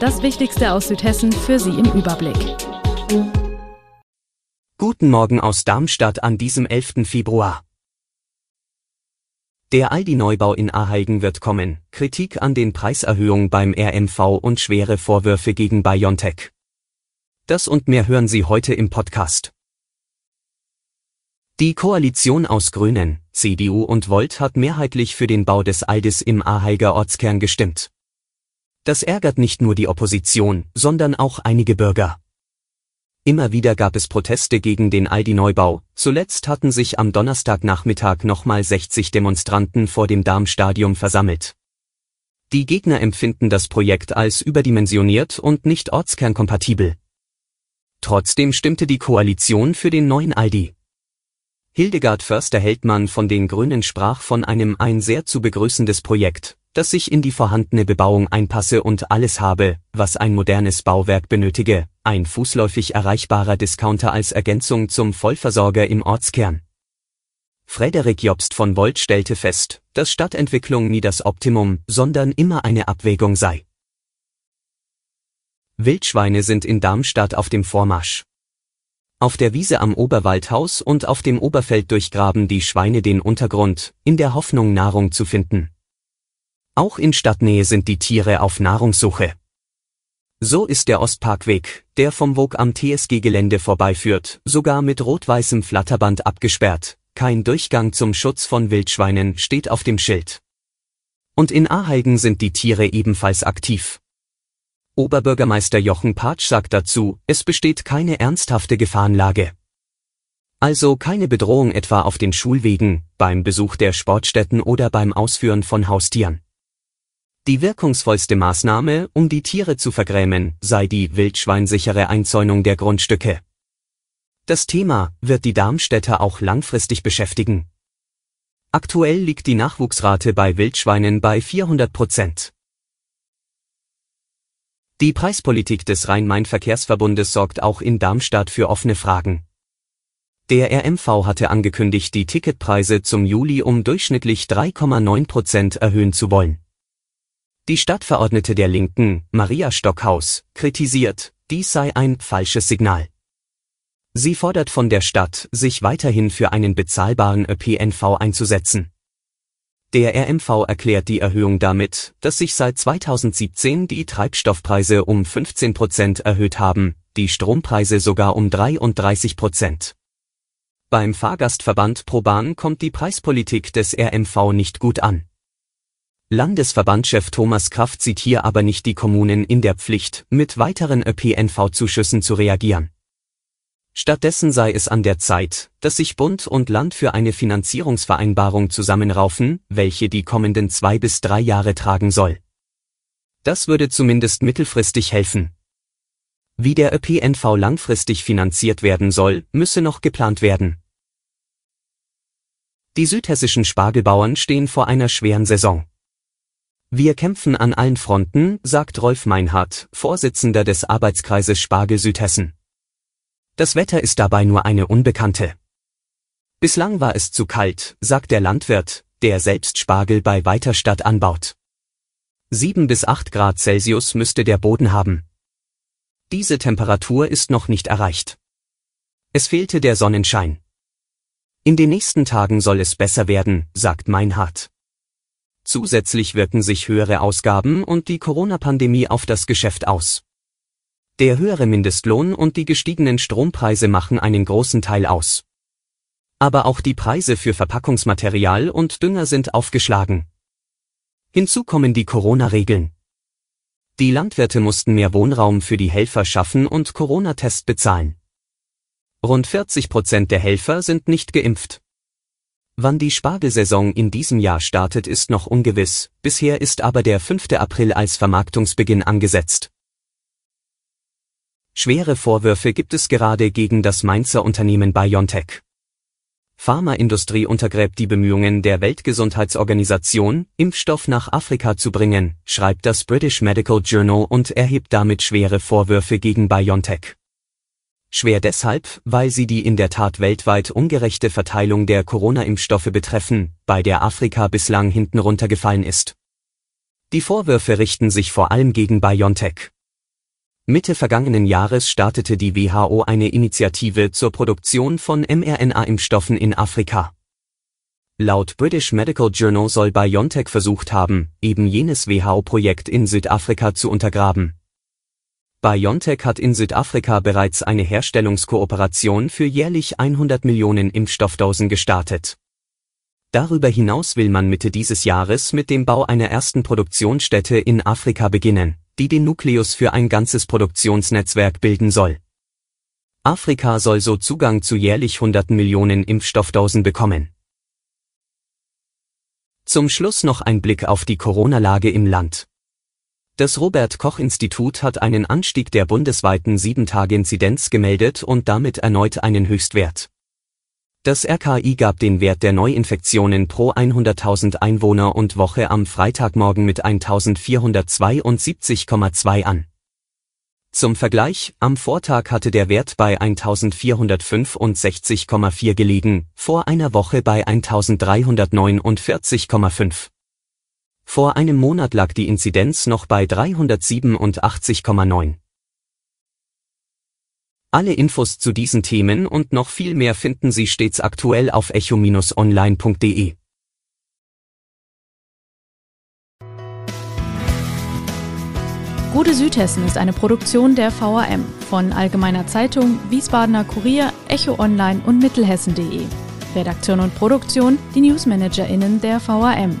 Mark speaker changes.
Speaker 1: Das Wichtigste aus Südhessen für Sie im Überblick.
Speaker 2: Guten Morgen aus Darmstadt an diesem 11. Februar. Der Aldi-Neubau in Aheigen wird kommen, Kritik an den Preiserhöhungen beim RMV und schwere Vorwürfe gegen BioNTech. Das und mehr hören Sie heute im Podcast. Die Koalition aus Grünen, CDU und Volt hat mehrheitlich für den Bau des Aldis im Aheiger Ortskern gestimmt. Das ärgert nicht nur die Opposition, sondern auch einige Bürger. Immer wieder gab es Proteste gegen den Aldi-Neubau, zuletzt hatten sich am Donnerstagnachmittag nochmal 60 Demonstranten vor dem Darmstadium versammelt. Die Gegner empfinden das Projekt als überdimensioniert und nicht ortskernkompatibel. Trotzdem stimmte die Koalition für den neuen Aldi. Hildegard Förster-Heldmann von den Grünen sprach von einem ein sehr zu begrüßendes Projekt, das sich in die vorhandene Bebauung einpasse und alles habe, was ein modernes Bauwerk benötige, ein fußläufig erreichbarer Discounter als Ergänzung zum Vollversorger im Ortskern. Frederik Jobst von Volt stellte fest, dass Stadtentwicklung nie das Optimum, sondern immer eine Abwägung sei. Wildschweine sind in Darmstadt auf dem Vormarsch. Auf der Wiese am Oberwaldhaus und auf dem Oberfeld durchgraben die Schweine den Untergrund, in der Hoffnung Nahrung zu finden. Auch in Stadtnähe sind die Tiere auf Nahrungssuche. So ist der Ostparkweg, der vom Wog am TSG-Gelände vorbeiführt, sogar mit rot-weißem Flatterband abgesperrt. Kein Durchgang zum Schutz von Wildschweinen steht auf dem Schild. Und in Aheigen sind die Tiere ebenfalls aktiv. Oberbürgermeister Jochen Patsch sagt dazu, es besteht keine ernsthafte Gefahrenlage. Also keine Bedrohung etwa auf den Schulwegen, beim Besuch der Sportstätten oder beim Ausführen von Haustieren. Die wirkungsvollste Maßnahme, um die Tiere zu vergrämen, sei die wildschweinsichere Einzäunung der Grundstücke. Das Thema wird die Darmstädter auch langfristig beschäftigen. Aktuell liegt die Nachwuchsrate bei Wildschweinen bei 400 Prozent. Die Preispolitik des Rhein-Main-Verkehrsverbundes sorgt auch in Darmstadt für offene Fragen. Der RMV hatte angekündigt, die Ticketpreise zum Juli um durchschnittlich 3,9 Prozent erhöhen zu wollen. Die Stadtverordnete der Linken, Maria Stockhaus, kritisiert, dies sei ein falsches Signal. Sie fordert von der Stadt, sich weiterhin für einen bezahlbaren ÖPNV einzusetzen. Der RMV erklärt die Erhöhung damit, dass sich seit 2017 die Treibstoffpreise um 15 Prozent erhöht haben, die Strompreise sogar um 33 Prozent. Beim Fahrgastverband ProBahn kommt die Preispolitik des RMV nicht gut an. Landesverbandchef Thomas Kraft sieht hier aber nicht die Kommunen in der Pflicht, mit weiteren ÖPNV-Zuschüssen zu reagieren. Stattdessen sei es an der Zeit, dass sich Bund und Land für eine Finanzierungsvereinbarung zusammenraufen, welche die kommenden zwei bis drei Jahre tragen soll. Das würde zumindest mittelfristig helfen. Wie der ÖPNV langfristig finanziert werden soll, müsse noch geplant werden. Die südhessischen Spargelbauern stehen vor einer schweren Saison. Wir kämpfen an allen Fronten, sagt Rolf Meinhardt, Vorsitzender des Arbeitskreises Spargel Südhessen. Das Wetter ist dabei nur eine Unbekannte. Bislang war es zu kalt, sagt der Landwirt, der selbst Spargel bei Weiterstadt anbaut. 7 bis 8 Grad Celsius müsste der Boden haben. Diese Temperatur ist noch nicht erreicht. Es fehlte der Sonnenschein. In den nächsten Tagen soll es besser werden, sagt Meinhardt. Zusätzlich wirken sich höhere Ausgaben und die Corona-Pandemie auf das Geschäft aus. Der höhere Mindestlohn und die gestiegenen Strompreise machen einen großen Teil aus. Aber auch die Preise für Verpackungsmaterial und Dünger sind aufgeschlagen. Hinzu kommen die Corona-Regeln. Die Landwirte mussten mehr Wohnraum für die Helfer schaffen und Corona-Test bezahlen. Rund 40 Prozent der Helfer sind nicht geimpft. Wann die Spargelsaison in diesem Jahr startet, ist noch ungewiss, bisher ist aber der 5. April als Vermarktungsbeginn angesetzt. Schwere Vorwürfe gibt es gerade gegen das Mainzer Unternehmen BioNTech. Pharmaindustrie untergräbt die Bemühungen der Weltgesundheitsorganisation, Impfstoff nach Afrika zu bringen, schreibt das British Medical Journal und erhebt damit schwere Vorwürfe gegen BioNTech. Schwer deshalb, weil sie die in der Tat weltweit ungerechte Verteilung der Corona-Impfstoffe betreffen, bei der Afrika bislang hinten runtergefallen ist. Die Vorwürfe richten sich vor allem gegen BioNTech. Mitte vergangenen Jahres startete die WHO eine Initiative zur Produktion von mRNA-Impfstoffen in Afrika. Laut British Medical Journal soll BioNTech versucht haben, eben jenes WHO-Projekt in Südafrika zu untergraben. BioNTech hat in Südafrika bereits eine Herstellungskooperation für jährlich 100 Millionen Impfstoffdosen gestartet. Darüber hinaus will man Mitte dieses Jahres mit dem Bau einer ersten Produktionsstätte in Afrika beginnen die den Nukleus für ein ganzes Produktionsnetzwerk bilden soll. Afrika soll so Zugang zu jährlich hunderten Millionen Impfstoffdosen bekommen. Zum Schluss noch ein Blick auf die Corona-Lage im Land. Das Robert Koch Institut hat einen Anstieg der bundesweiten 7-Tage-Inzidenz gemeldet und damit erneut einen Höchstwert. Das RKI gab den Wert der Neuinfektionen pro 100.000 Einwohner und Woche am Freitagmorgen mit 1472,2 an. Zum Vergleich, am Vortag hatte der Wert bei 1465,4 gelegen, vor einer Woche bei 1349,5. Vor einem Monat lag die Inzidenz noch bei 387,9. Alle Infos zu diesen Themen und noch viel mehr finden Sie stets aktuell auf echo-online.de.
Speaker 1: Gute Südhessen ist eine Produktion der VRM von Allgemeiner Zeitung, Wiesbadener Kurier, Echo Online und Mittelhessen.de. Redaktion und Produktion die NewsmanagerInnen der VRM.